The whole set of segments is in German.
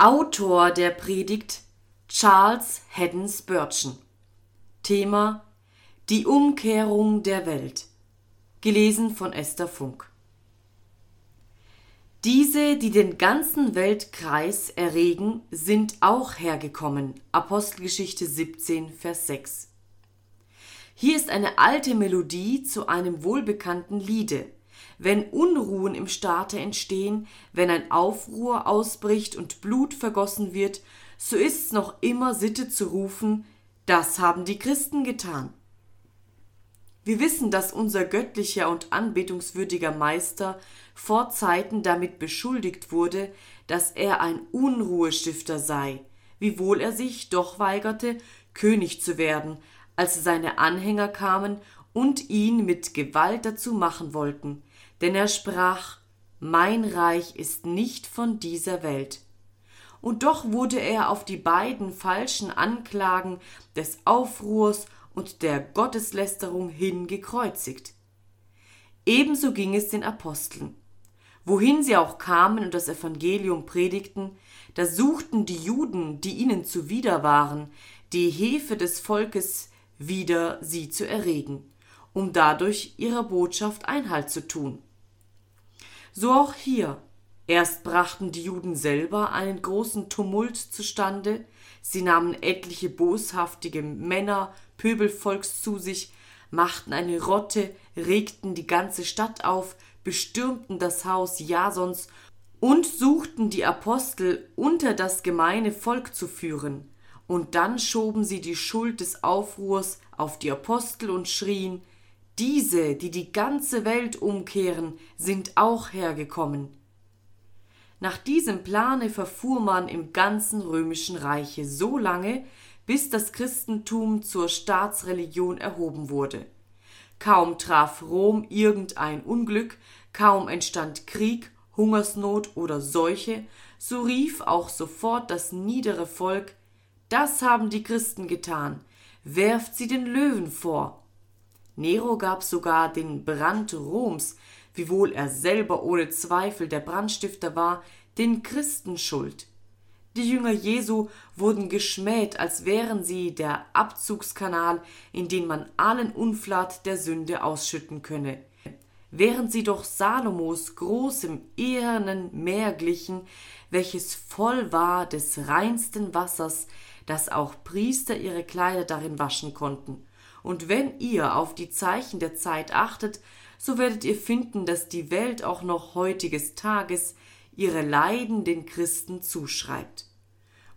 Autor der Predigt Charles Haddon Spurgeon. Thema Die Umkehrung der Welt. Gelesen von Esther Funk. Diese, die den ganzen Weltkreis erregen, sind auch hergekommen. Apostelgeschichte 17, Vers 6. Hier ist eine alte Melodie zu einem wohlbekannten Liede wenn Unruhen im Staate entstehen, wenn ein Aufruhr ausbricht und Blut vergossen wird, so ist's noch immer Sitte zu rufen, das haben die Christen getan. Wir wissen, dass unser göttlicher und anbetungswürdiger Meister vor Zeiten damit beschuldigt wurde, dass er ein Unruhestifter sei, wiewohl er sich doch weigerte, König zu werden, als seine Anhänger kamen und ihn mit Gewalt dazu machen wollten, denn er sprach Mein Reich ist nicht von dieser Welt. Und doch wurde er auf die beiden falschen Anklagen des Aufruhrs und der Gotteslästerung hin gekreuzigt. Ebenso ging es den Aposteln. Wohin sie auch kamen und das Evangelium predigten, da suchten die Juden, die ihnen zuwider waren, die Hefe des Volkes wieder sie zu erregen, um dadurch ihrer Botschaft Einhalt zu tun. So auch hier. Erst brachten die Juden selber einen großen Tumult zustande, sie nahmen etliche boshaftige Männer, Pöbelvolks zu sich, machten eine Rotte, regten die ganze Stadt auf, bestürmten das Haus Jasons und suchten die Apostel unter das gemeine Volk zu führen. Und dann schoben sie die Schuld des Aufruhrs auf die Apostel und schrien, diese, die die ganze Welt umkehren, sind auch hergekommen. Nach diesem Plane verfuhr man im ganzen römischen Reiche so lange, bis das Christentum zur Staatsreligion erhoben wurde. Kaum traf Rom irgendein Unglück, kaum entstand Krieg, Hungersnot oder Seuche, so rief auch sofort das niedere Volk Das haben die Christen getan, werft sie den Löwen vor. Nero gab sogar den Brand Roms, wiewohl er selber ohne Zweifel der Brandstifter war, den Christen schuld. Die Jünger Jesu wurden geschmäht, als wären sie der Abzugskanal, in den man allen Unflat der Sünde ausschütten könne. Während sie doch Salomos großem ehernen Meer glichen, welches voll war des reinsten Wassers, dass auch Priester ihre Kleider darin waschen konnten. Und wenn ihr auf die Zeichen der Zeit achtet, so werdet ihr finden, dass die Welt auch noch heutiges Tages ihre Leiden den Christen zuschreibt.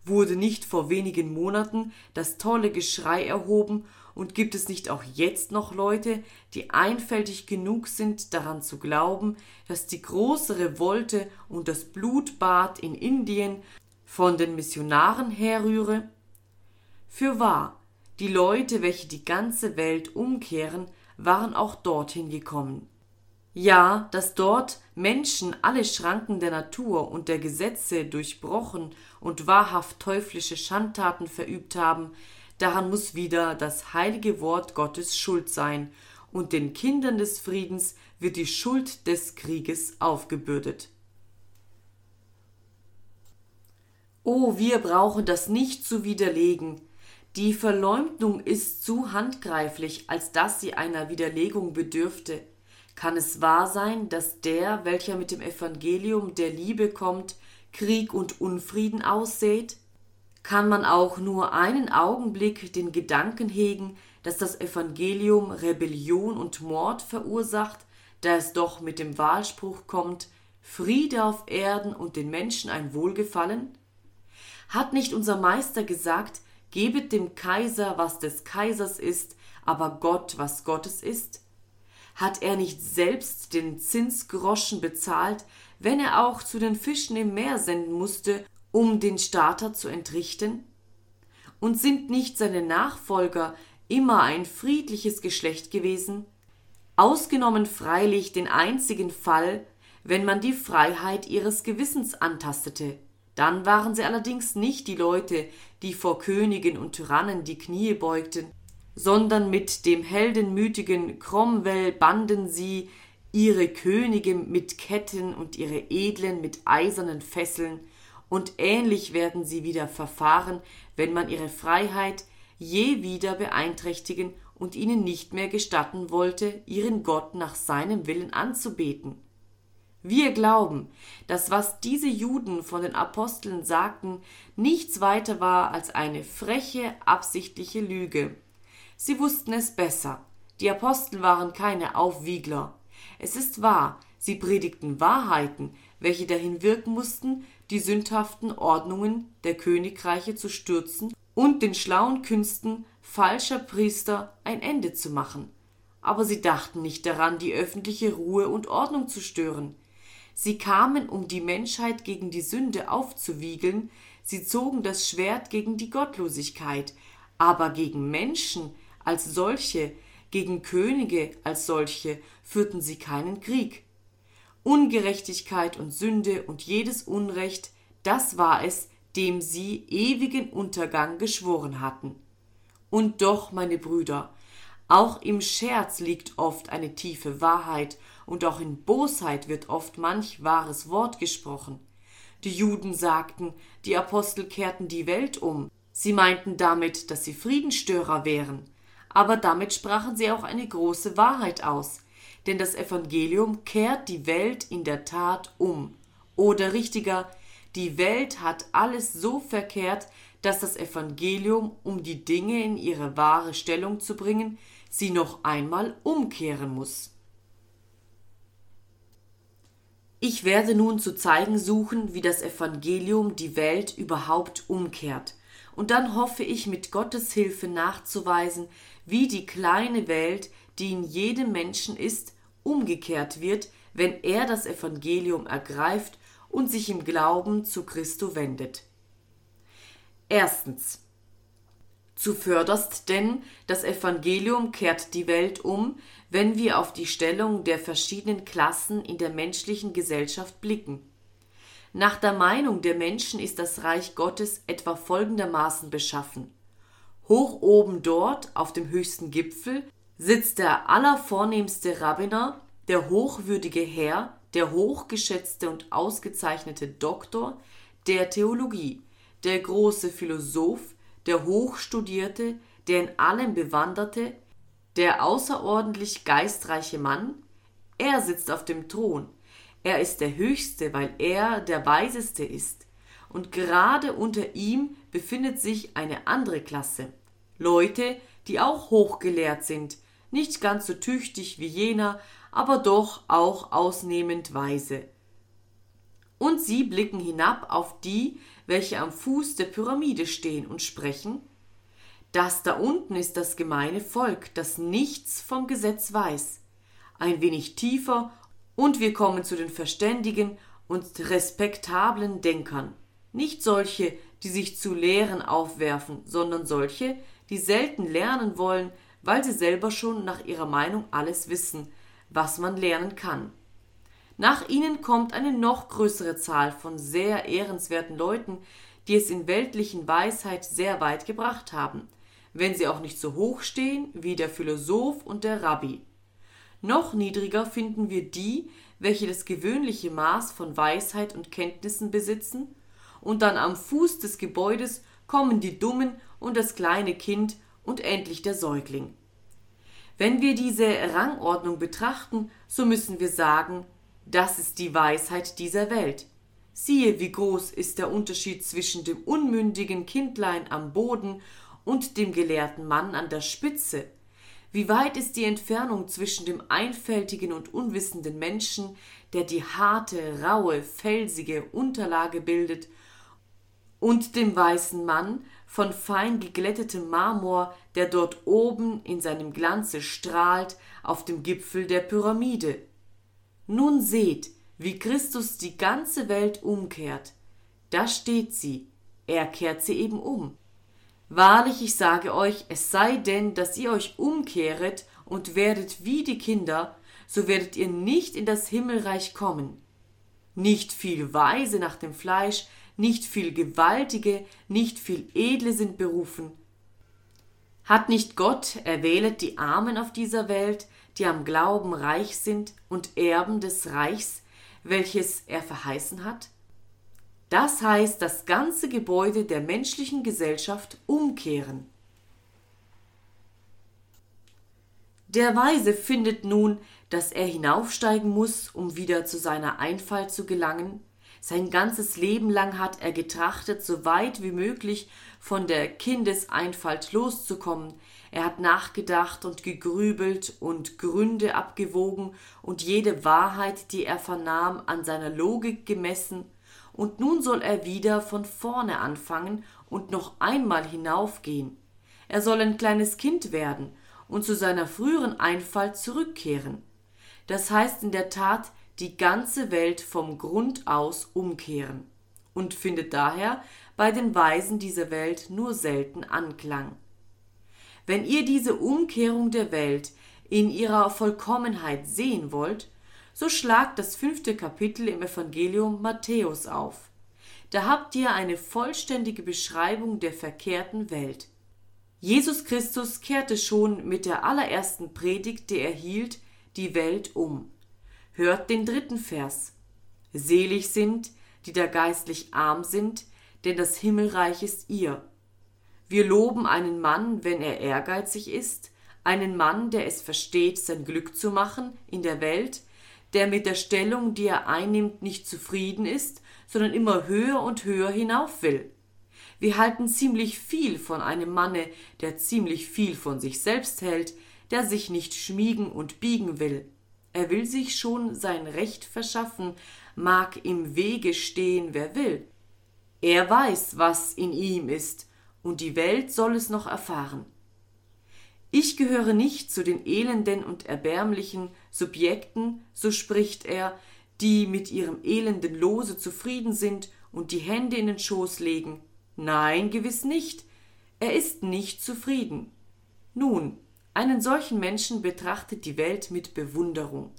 Wurde nicht vor wenigen Monaten das tolle Geschrei erhoben, und gibt es nicht auch jetzt noch Leute, die einfältig genug sind, daran zu glauben, dass die große Revolte und das Blutbad in Indien von den Missionaren herrühre? Für wahr, die Leute, welche die ganze Welt umkehren, waren auch dorthin gekommen. Ja, dass dort Menschen alle Schranken der Natur und der Gesetze durchbrochen und wahrhaft teuflische Schandtaten verübt haben, daran muss wieder das heilige Wort Gottes schuld sein, und den Kindern des Friedens wird die Schuld des Krieges aufgebürdet. Oh, wir brauchen das nicht zu widerlegen, die Verleumdung ist zu handgreiflich, als dass sie einer Widerlegung bedürfte. Kann es wahr sein, dass der, welcher mit dem Evangelium der Liebe kommt, Krieg und Unfrieden aussät? Kann man auch nur einen Augenblick den Gedanken hegen, dass das Evangelium Rebellion und Mord verursacht, da es doch mit dem Wahlspruch kommt Friede auf Erden und den Menschen ein Wohlgefallen? Hat nicht unser Meister gesagt, Gebet dem Kaiser, was des Kaisers ist, aber Gott, was Gottes ist? Hat er nicht selbst den Zinsgroschen bezahlt, wenn er auch zu den Fischen im Meer senden musste, um den Starter zu entrichten? Und sind nicht seine Nachfolger immer ein friedliches Geschlecht gewesen? Ausgenommen freilich den einzigen Fall, wenn man die Freiheit ihres Gewissens antastete. Dann waren sie allerdings nicht die Leute, die vor Königen und Tyrannen die Knie beugten, sondern mit dem heldenmütigen Cromwell banden sie ihre Könige mit Ketten und ihre Edlen mit eisernen Fesseln, und ähnlich werden sie wieder verfahren, wenn man ihre Freiheit je wieder beeinträchtigen und ihnen nicht mehr gestatten wollte, ihren Gott nach seinem Willen anzubeten. Wir glauben, dass was diese Juden von den Aposteln sagten, nichts weiter war als eine freche, absichtliche Lüge. Sie wussten es besser. Die Apostel waren keine Aufwiegler. Es ist wahr, sie predigten Wahrheiten, welche dahin wirken mussten, die sündhaften Ordnungen der Königreiche zu stürzen und den schlauen Künsten falscher Priester ein Ende zu machen. Aber sie dachten nicht daran, die öffentliche Ruhe und Ordnung zu stören. Sie kamen, um die Menschheit gegen die Sünde aufzuwiegeln, sie zogen das Schwert gegen die Gottlosigkeit, aber gegen Menschen als solche, gegen Könige als solche führten sie keinen Krieg. Ungerechtigkeit und Sünde und jedes Unrecht, das war es, dem sie ewigen Untergang geschworen hatten. Und doch, meine Brüder, auch im Scherz liegt oft eine tiefe Wahrheit, und auch in Bosheit wird oft manch wahres Wort gesprochen. Die Juden sagten, die Apostel kehrten die Welt um. Sie meinten damit, dass sie Friedenstörer wären. Aber damit sprachen sie auch eine große Wahrheit aus, denn das Evangelium kehrt die Welt in der Tat um. Oder richtiger, die Welt hat alles so verkehrt, dass das Evangelium, um die Dinge in ihre wahre Stellung zu bringen, sie noch einmal umkehren muss. Ich werde nun zu zeigen suchen, wie das Evangelium die Welt überhaupt umkehrt. Und dann hoffe ich mit Gottes Hilfe nachzuweisen, wie die kleine Welt, die in jedem Menschen ist, umgekehrt wird, wenn er das Evangelium ergreift und sich im Glauben zu Christo wendet. Erstens. Zuvörderst denn, das Evangelium kehrt die Welt um, wenn wir auf die Stellung der verschiedenen Klassen in der menschlichen Gesellschaft blicken. Nach der Meinung der Menschen ist das Reich Gottes etwa folgendermaßen beschaffen. Hoch oben dort, auf dem höchsten Gipfel, sitzt der allervornehmste Rabbiner, der hochwürdige Herr, der hochgeschätzte und ausgezeichnete Doktor der Theologie, der große Philosoph, der Hochstudierte, der in allem Bewanderte, der außerordentlich geistreiche Mann, er sitzt auf dem Thron, er ist der Höchste, weil er der Weiseste ist, und gerade unter ihm befindet sich eine andere Klasse, Leute, die auch hochgelehrt sind, nicht ganz so tüchtig wie jener, aber doch auch ausnehmend weise. Und sie blicken hinab auf die, welche am Fuß der Pyramide stehen und sprechen, das da unten ist das gemeine Volk, das nichts vom Gesetz weiß. Ein wenig tiefer und wir kommen zu den verständigen und respektablen Denkern. Nicht solche, die sich zu Lehren aufwerfen, sondern solche, die selten lernen wollen, weil sie selber schon nach ihrer Meinung alles wissen, was man lernen kann. Nach ihnen kommt eine noch größere Zahl von sehr ehrenswerten Leuten, die es in weltlichen Weisheit sehr weit gebracht haben, wenn sie auch nicht so hoch stehen wie der Philosoph und der Rabbi. Noch niedriger finden wir die, welche das gewöhnliche Maß von Weisheit und Kenntnissen besitzen, und dann am Fuß des Gebäudes kommen die Dummen und das kleine Kind und endlich der Säugling. Wenn wir diese Rangordnung betrachten, so müssen wir sagen, das ist die Weisheit dieser Welt. Siehe, wie groß ist der Unterschied zwischen dem unmündigen Kindlein am Boden und dem gelehrten Mann an der Spitze. Wie weit ist die Entfernung zwischen dem einfältigen und unwissenden Menschen, der die harte, raue, felsige Unterlage bildet, und dem weißen Mann von fein geglättetem Marmor, der dort oben in seinem Glanze strahlt auf dem Gipfel der Pyramide. Nun seht, wie Christus die ganze Welt umkehrt. Da steht sie, er kehrt sie eben um. Wahrlich, ich sage euch, es sei denn, dass ihr euch umkehret und werdet wie die Kinder, so werdet ihr nicht in das Himmelreich kommen. Nicht viel Weise nach dem Fleisch, nicht viel Gewaltige, nicht viel Edle sind berufen. Hat nicht Gott erwählet die Armen auf dieser Welt, die am Glauben reich sind und Erben des Reichs, welches er verheißen hat? Das heißt, das ganze Gebäude der menschlichen Gesellschaft umkehren. Der Weise findet nun, dass er hinaufsteigen muss, um wieder zu seiner Einfalt zu gelangen. Sein ganzes Leben lang hat er getrachtet, so weit wie möglich von der Kindeseinfalt loszukommen. Er hat nachgedacht und gegrübelt und Gründe abgewogen und jede Wahrheit, die er vernahm, an seiner Logik gemessen, und nun soll er wieder von vorne anfangen und noch einmal hinaufgehen. Er soll ein kleines Kind werden und zu seiner früheren Einfalt zurückkehren. Das heißt in der Tat die ganze Welt vom Grund aus umkehren und findet daher bei den Weisen dieser Welt nur selten Anklang. Wenn ihr diese Umkehrung der Welt in ihrer Vollkommenheit sehen wollt, so schlagt das fünfte Kapitel im Evangelium Matthäus auf. Da habt ihr eine vollständige Beschreibung der verkehrten Welt. Jesus Christus kehrte schon mit der allerersten Predigt, die er hielt, die Welt um. Hört den dritten Vers. Selig sind, die da geistlich arm sind, denn das Himmelreich ist ihr. Wir loben einen Mann, wenn er ehrgeizig ist, einen Mann, der es versteht, sein Glück zu machen in der Welt, der mit der Stellung, die er einnimmt, nicht zufrieden ist, sondern immer höher und höher hinauf will. Wir halten ziemlich viel von einem Manne, der ziemlich viel von sich selbst hält, der sich nicht schmiegen und biegen will. Er will sich schon sein Recht verschaffen, mag im Wege stehen, wer will. Er weiß, was in ihm ist, und die Welt soll es noch erfahren. Ich gehöre nicht zu den elenden und erbärmlichen Subjekten, so spricht er, die mit ihrem elenden Lose zufrieden sind und die Hände in den Schoß legen. Nein, gewiss nicht. Er ist nicht zufrieden. Nun, einen solchen Menschen betrachtet die Welt mit Bewunderung.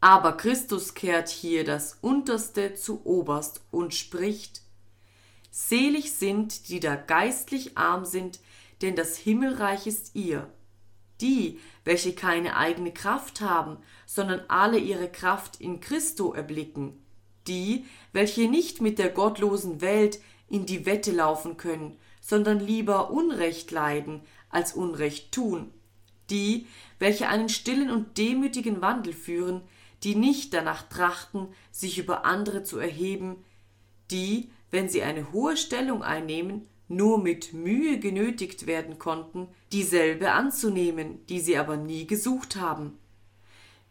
Aber Christus kehrt hier das Unterste zu Oberst und spricht Selig sind, die da geistlich arm sind, denn das Himmelreich ist ihr. Die, welche keine eigene Kraft haben, sondern alle ihre Kraft in Christo erblicken. Die, welche nicht mit der gottlosen Welt in die Wette laufen können, sondern lieber Unrecht leiden als Unrecht tun. Die, welche einen stillen und demütigen Wandel führen, die nicht danach trachten, sich über andere zu erheben, die, wenn sie eine hohe Stellung einnehmen, nur mit Mühe genötigt werden konnten, dieselbe anzunehmen, die sie aber nie gesucht haben,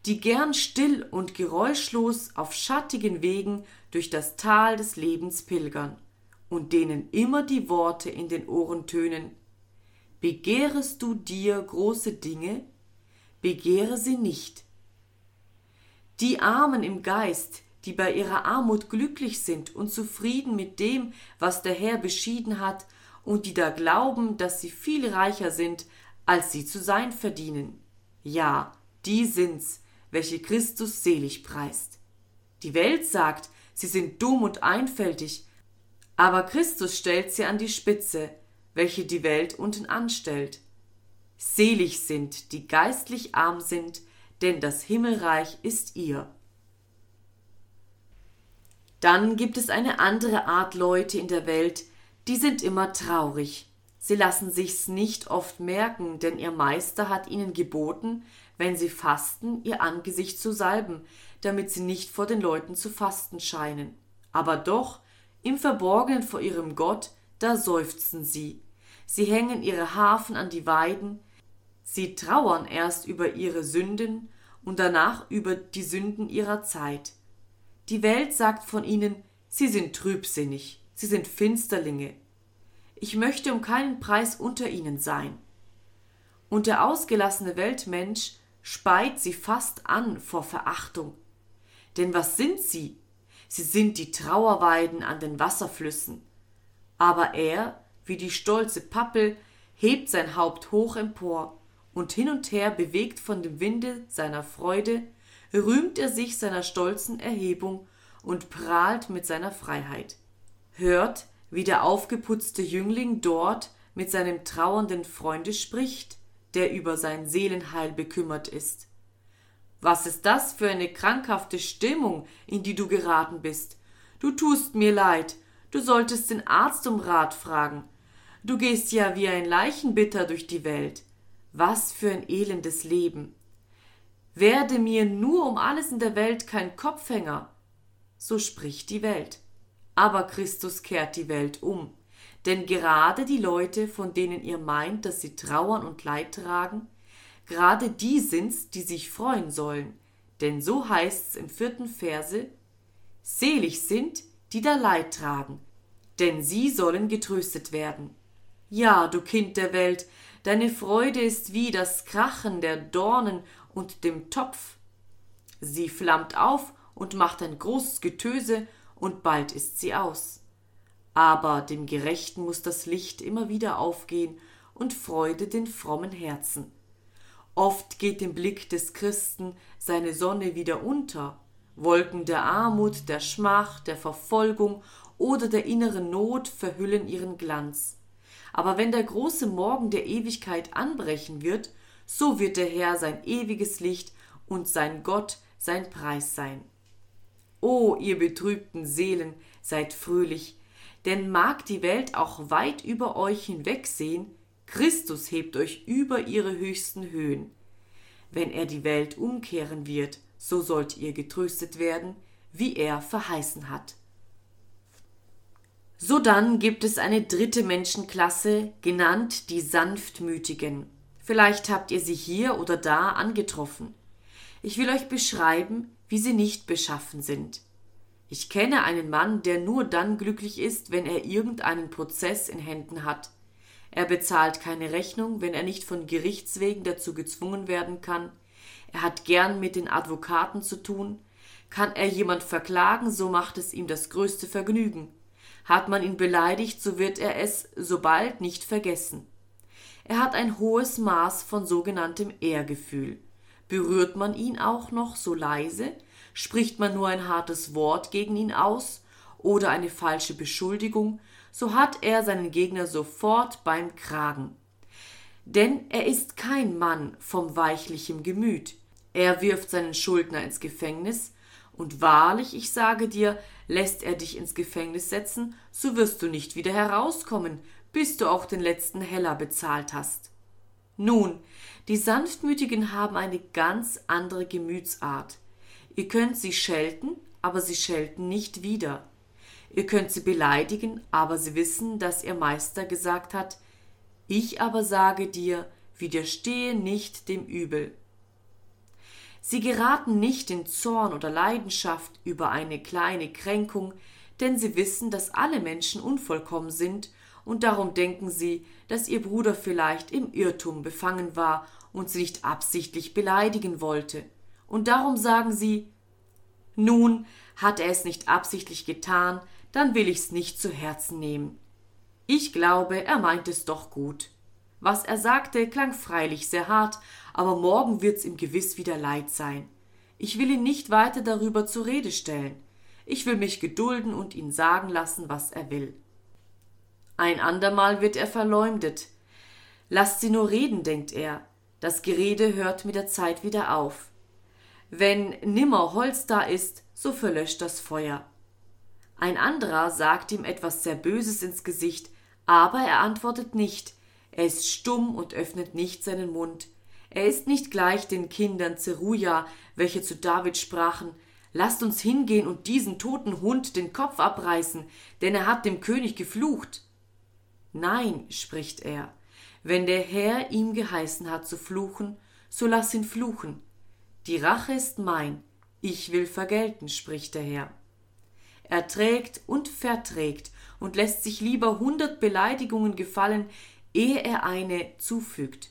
die gern still und geräuschlos auf schattigen Wegen durch das Tal des Lebens pilgern und denen immer die Worte in den Ohren tönen Begehrest du dir große Dinge? Begehre sie nicht. Die Armen im Geist, die bei ihrer Armut glücklich sind und zufrieden mit dem, was der Herr beschieden hat, und die da glauben, dass sie viel reicher sind, als sie zu sein verdienen. Ja, die sind's, welche Christus selig preist. Die Welt sagt, sie sind dumm und einfältig, aber Christus stellt sie an die Spitze, welche die Welt unten anstellt. Selig sind, die geistlich arm sind, denn das Himmelreich ist ihr. Dann gibt es eine andere Art Leute in der Welt, die sind immer traurig. Sie lassen sich's nicht oft merken, denn ihr Meister hat ihnen geboten, wenn sie fasten, ihr Angesicht zu salben, damit sie nicht vor den Leuten zu fasten scheinen. Aber doch, im Verborgenen vor ihrem Gott, da seufzen sie. Sie hängen ihre Hafen an die Weiden, sie trauern erst über ihre Sünden und danach über die Sünden ihrer Zeit. Die Welt sagt von ihnen, sie sind trübsinnig, sie sind Finsterlinge. Ich möchte um keinen Preis unter ihnen sein. Und der ausgelassene Weltmensch speit sie fast an vor Verachtung. Denn was sind sie? Sie sind die Trauerweiden an den Wasserflüssen. Aber er, wie die stolze Pappel, hebt sein Haupt hoch empor, und hin und her bewegt von dem Winde seiner Freude, rühmt er sich seiner stolzen Erhebung und prahlt mit seiner Freiheit. Hört, wie der aufgeputzte Jüngling dort mit seinem trauernden Freunde spricht, der über sein Seelenheil bekümmert ist. Was ist das für eine krankhafte Stimmung, in die du geraten bist? Du tust mir leid, du solltest den Arzt um Rat fragen. Du gehst ja wie ein Leichenbitter durch die Welt. Was für ein elendes Leben. Werde mir nur um alles in der Welt kein Kopfhänger. So spricht die Welt. Aber Christus kehrt die Welt um. Denn gerade die Leute, von denen ihr meint, dass sie trauern und Leid tragen, gerade die sind's, die sich freuen sollen. Denn so heißt's im vierten Verse, Selig sind, die da Leid tragen, denn sie sollen getröstet werden. Ja, du Kind der Welt, deine Freude ist wie das Krachen der Dornen und dem Topf. Sie flammt auf und macht ein großes Getöse, und bald ist sie aus. Aber dem Gerechten muss das Licht immer wieder aufgehen und Freude den frommen Herzen. Oft geht dem Blick des Christen seine Sonne wieder unter, Wolken der Armut, der Schmach, der Verfolgung oder der inneren Not verhüllen ihren Glanz. Aber wenn der große Morgen der Ewigkeit anbrechen wird, so wird der Herr sein ewiges Licht und sein Gott sein Preis sein. O ihr betrübten Seelen, seid fröhlich, denn mag die Welt auch weit über euch hinwegsehen, Christus hebt euch über ihre höchsten Höhen. Wenn er die Welt umkehren wird, so sollt ihr getröstet werden, wie er verheißen hat. Sodann gibt es eine dritte Menschenklasse, genannt die Sanftmütigen. Vielleicht habt ihr sie hier oder da angetroffen. Ich will euch beschreiben, wie sie nicht beschaffen sind. Ich kenne einen Mann, der nur dann glücklich ist, wenn er irgendeinen Prozess in Händen hat. Er bezahlt keine Rechnung, wenn er nicht von Gerichtswegen dazu gezwungen werden kann. Er hat gern mit den Advokaten zu tun. Kann er jemand verklagen, so macht es ihm das größte Vergnügen. Hat man ihn beleidigt, so wird er es sobald nicht vergessen. Er hat ein hohes Maß von sogenanntem Ehrgefühl. Berührt man ihn auch noch so leise, spricht man nur ein hartes Wort gegen ihn aus oder eine falsche Beschuldigung, so hat er seinen Gegner sofort beim Kragen. Denn er ist kein Mann vom weichlichem Gemüt. Er wirft seinen Schuldner ins Gefängnis, und wahrlich, ich sage dir, lässt er dich ins Gefängnis setzen, so wirst du nicht wieder herauskommen, bis du auch den letzten Heller bezahlt hast. Nun, die Sanftmütigen haben eine ganz andere Gemütsart. Ihr könnt sie schelten, aber sie schelten nicht wieder. Ihr könnt sie beleidigen, aber sie wissen, dass ihr Meister gesagt hat, ich aber sage dir, widerstehe nicht dem Übel. Sie geraten nicht in Zorn oder Leidenschaft über eine kleine Kränkung, denn sie wissen, dass alle Menschen unvollkommen sind, und darum denken sie, dass ihr Bruder vielleicht im Irrtum befangen war und sie nicht absichtlich beleidigen wollte. Und darum sagen sie Nun, hat er es nicht absichtlich getan, dann will ich's nicht zu Herzen nehmen. Ich glaube, er meint es doch gut. Was er sagte, klang freilich sehr hart, aber morgen wird's ihm gewiss wieder leid sein. Ich will ihn nicht weiter darüber zur Rede stellen. Ich will mich gedulden und ihn sagen lassen, was er will. Ein andermal wird er verleumdet. Lasst sie nur reden, denkt er. Das Gerede hört mit der Zeit wieder auf. Wenn nimmer Holz da ist, so verlöscht das Feuer. Ein anderer sagt ihm etwas sehr Böses ins Gesicht, aber er antwortet nicht, er ist stumm und öffnet nicht seinen Mund. Er ist nicht gleich den Kindern Zeruja, welche zu David sprachen, Lasst uns hingehen und diesen toten Hund den Kopf abreißen, denn er hat dem König geflucht. Nein, spricht er, wenn der Herr ihm geheißen hat zu fluchen, so lass ihn fluchen. Die Rache ist mein, ich will vergelten, spricht der Herr. Er trägt und verträgt und lässt sich lieber hundert Beleidigungen gefallen, ehe er eine zufügt.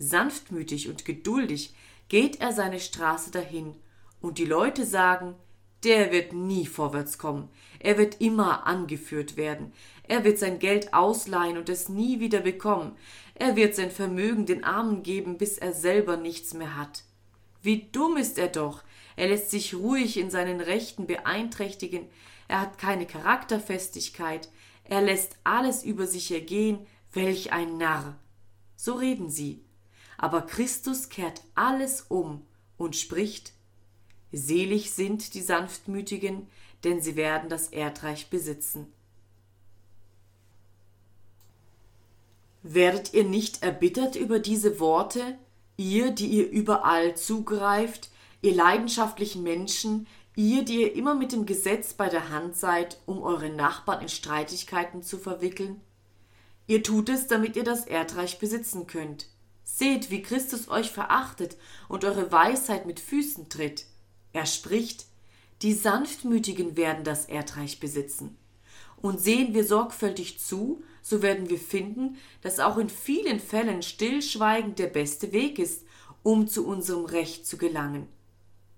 Sanftmütig und geduldig geht er seine Straße dahin, und die Leute sagen, der wird nie vorwärts kommen, er wird immer angeführt werden, er wird sein Geld ausleihen und es nie wieder bekommen, er wird sein Vermögen den Armen geben, bis er selber nichts mehr hat. Wie dumm ist er doch, er lässt sich ruhig in seinen Rechten beeinträchtigen, er hat keine Charakterfestigkeit, er lässt alles über sich ergehen, welch ein Narr. So reden sie. Aber Christus kehrt alles um und spricht Selig sind die Sanftmütigen, denn sie werden das Erdreich besitzen. Werdet ihr nicht erbittert über diese Worte, ihr, die ihr überall zugreift, ihr leidenschaftlichen Menschen, ihr, die ihr immer mit dem Gesetz bei der Hand seid, um eure Nachbarn in Streitigkeiten zu verwickeln? Ihr tut es, damit ihr das Erdreich besitzen könnt. Seht, wie Christus euch verachtet und eure Weisheit mit Füßen tritt. Er spricht, die Sanftmütigen werden das Erdreich besitzen. Und sehen wir sorgfältig zu, so werden wir finden, dass auch in vielen Fällen Stillschweigen der beste Weg ist, um zu unserem Recht zu gelangen.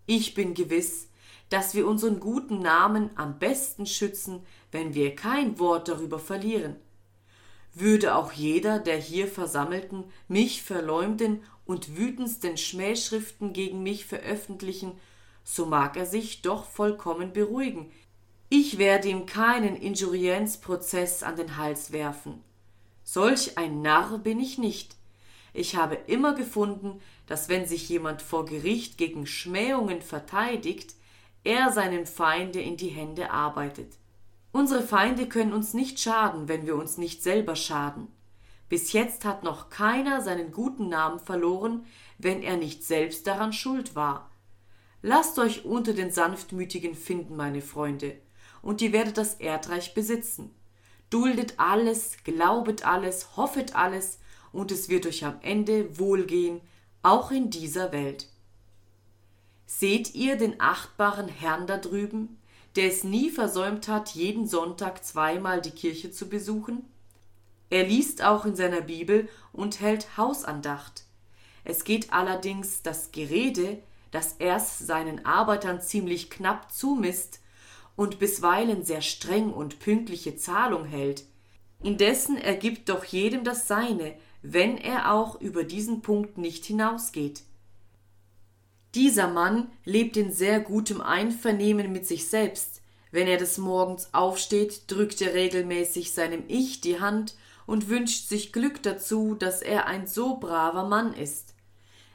Ich bin gewiss, dass wir unseren guten Namen am besten schützen, wenn wir kein Wort darüber verlieren. Würde auch jeder der hier Versammelten mich verleumden und wütendsten Schmähschriften gegen mich veröffentlichen, so mag er sich doch vollkommen beruhigen, ich werde ihm keinen Injurienzprozess an den Hals werfen. Solch ein Narr bin ich nicht. Ich habe immer gefunden, dass wenn sich jemand vor Gericht gegen Schmähungen verteidigt, er seinem Feinde in die Hände arbeitet. Unsere Feinde können uns nicht schaden, wenn wir uns nicht selber schaden. Bis jetzt hat noch keiner seinen guten Namen verloren, wenn er nicht selbst daran schuld war. Lasst euch unter den Sanftmütigen finden, meine Freunde, und ihr werdet das Erdreich besitzen. Duldet alles, glaubet alles, hoffet alles, und es wird euch am Ende wohlgehen, auch in dieser Welt. Seht ihr den achtbaren Herrn da drüben, der es nie versäumt hat, jeden Sonntag zweimal die Kirche zu besuchen? Er liest auch in seiner Bibel und hält Hausandacht. Es geht allerdings das Gerede, das erst seinen Arbeitern ziemlich knapp zumisst und bisweilen sehr streng und pünktliche Zahlung hält. Indessen ergibt doch jedem das Seine, wenn er auch über diesen Punkt nicht hinausgeht. Dieser Mann lebt in sehr gutem Einvernehmen mit sich selbst. Wenn er des Morgens aufsteht, drückt er regelmäßig seinem Ich die Hand und wünscht sich Glück dazu, dass er ein so braver Mann ist.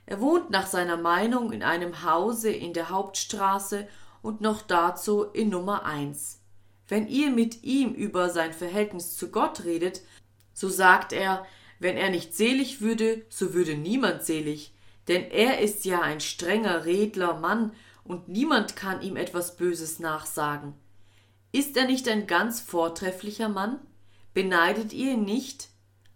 Er wohnt nach seiner Meinung in einem Hause in der Hauptstraße und noch dazu in Nummer eins. Wenn ihr mit ihm über sein Verhältnis zu Gott redet, so sagt er, wenn er nicht selig würde, so würde niemand selig, denn er ist ja ein strenger, redler Mann, und niemand kann ihm etwas Böses nachsagen. Ist er nicht ein ganz vortrefflicher Mann? Beneidet ihr ihn nicht?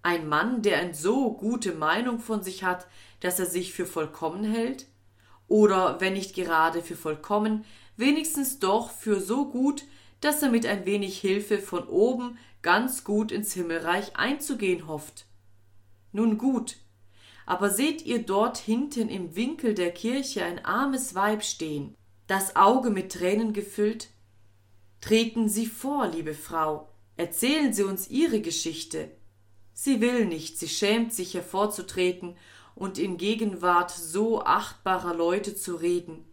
Ein Mann, der eine so gute Meinung von sich hat, dass er sich für vollkommen hält? Oder wenn nicht gerade für vollkommen, wenigstens doch für so gut, dass er mit ein wenig Hilfe von oben ganz gut ins Himmelreich einzugehen hofft. Nun gut, aber seht ihr dort hinten im Winkel der Kirche ein armes Weib stehen, das Auge mit Tränen gefüllt? Treten Sie vor, liebe Frau, erzählen Sie uns Ihre Geschichte. Sie will nicht, sie schämt sich hervorzutreten und in Gegenwart so achtbarer Leute zu reden.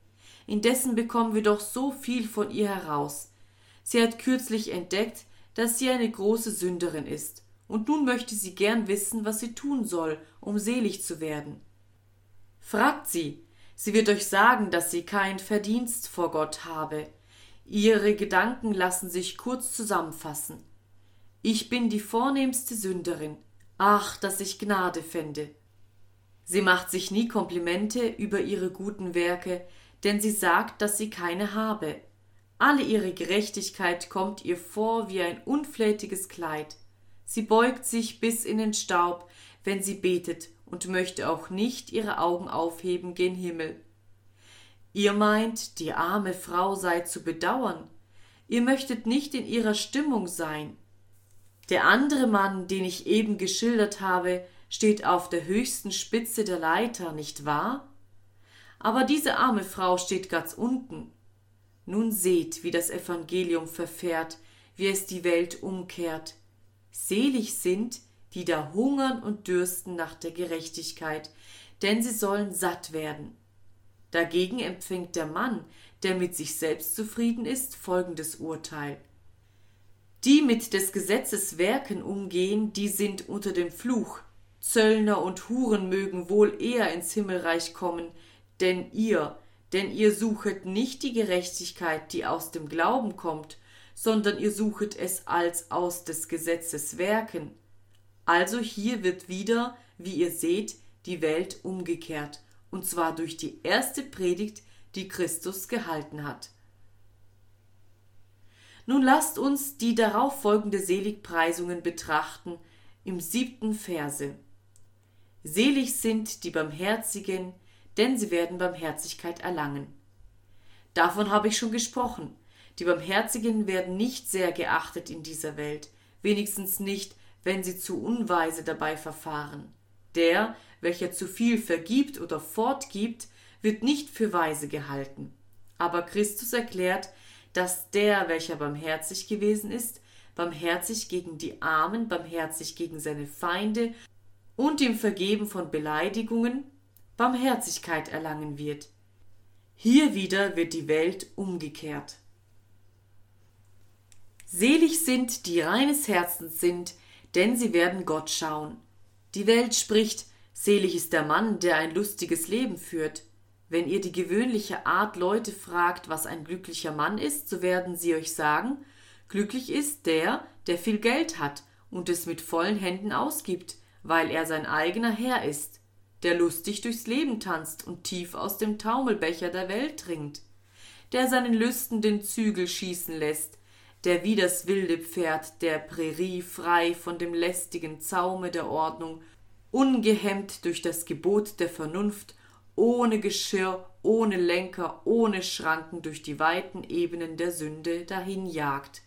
Indessen bekommen wir doch so viel von ihr heraus. Sie hat kürzlich entdeckt, dass sie eine große Sünderin ist, und nun möchte sie gern wissen, was sie tun soll, um selig zu werden. Fragt sie, sie wird euch sagen, dass sie kein Verdienst vor Gott habe. Ihre Gedanken lassen sich kurz zusammenfassen. Ich bin die vornehmste Sünderin. Ach, dass ich Gnade fände. Sie macht sich nie Komplimente über ihre guten Werke, denn sie sagt, dass sie keine habe. Alle ihre Gerechtigkeit kommt ihr vor wie ein unflätiges Kleid. Sie beugt sich bis in den Staub, wenn sie betet, und möchte auch nicht ihre Augen aufheben gen Himmel. Ihr meint, die arme Frau sei zu bedauern. Ihr möchtet nicht in ihrer Stimmung sein. Der andere Mann, den ich eben geschildert habe, steht auf der höchsten Spitze der Leiter, nicht wahr? Aber diese arme Frau steht ganz unten. Nun seht, wie das Evangelium verfährt, wie es die Welt umkehrt. Selig sind, die da hungern und dürsten nach der Gerechtigkeit, denn sie sollen satt werden. Dagegen empfängt der Mann, der mit sich selbst zufrieden ist, folgendes Urteil. Die mit des Gesetzes Werken umgehen, die sind unter dem Fluch. Zöllner und Huren mögen wohl eher ins Himmelreich kommen, denn ihr, denn ihr suchet nicht die Gerechtigkeit, die aus dem Glauben kommt, sondern ihr suchet es als aus des Gesetzes Werken. Also hier wird wieder, wie ihr seht, die Welt umgekehrt, und zwar durch die erste Predigt, die Christus gehalten hat. Nun lasst uns die darauf folgende Seligpreisungen betrachten im siebten Verse. Selig sind die Barmherzigen, denn sie werden Barmherzigkeit erlangen. Davon habe ich schon gesprochen. Die Barmherzigen werden nicht sehr geachtet in dieser Welt, wenigstens nicht, wenn sie zu unweise dabei verfahren. Der, welcher zu viel vergibt oder fortgibt, wird nicht für weise gehalten. Aber Christus erklärt, dass der, welcher barmherzig gewesen ist, barmherzig gegen die Armen, barmherzig gegen seine Feinde und im Vergeben von Beleidigungen Barmherzigkeit erlangen wird. Hier wieder wird die Welt umgekehrt. Selig sind, die reines Herzens sind, denn sie werden Gott schauen. Die Welt spricht, selig ist der Mann, der ein lustiges Leben führt. Wenn ihr die gewöhnliche Art Leute fragt, was ein glücklicher Mann ist, so werden sie euch sagen, glücklich ist der, der viel Geld hat und es mit vollen Händen ausgibt, weil er sein eigener Herr ist, der lustig durchs Leben tanzt und tief aus dem Taumelbecher der Welt trinkt, der seinen Lüsten den Zügel schießen lässt, der wie das wilde Pferd der Prärie frei von dem lästigen Zaume der Ordnung, ungehemmt durch das Gebot der Vernunft, ohne Geschirr, ohne Lenker, ohne Schranken durch die weiten Ebenen der Sünde dahinjagt.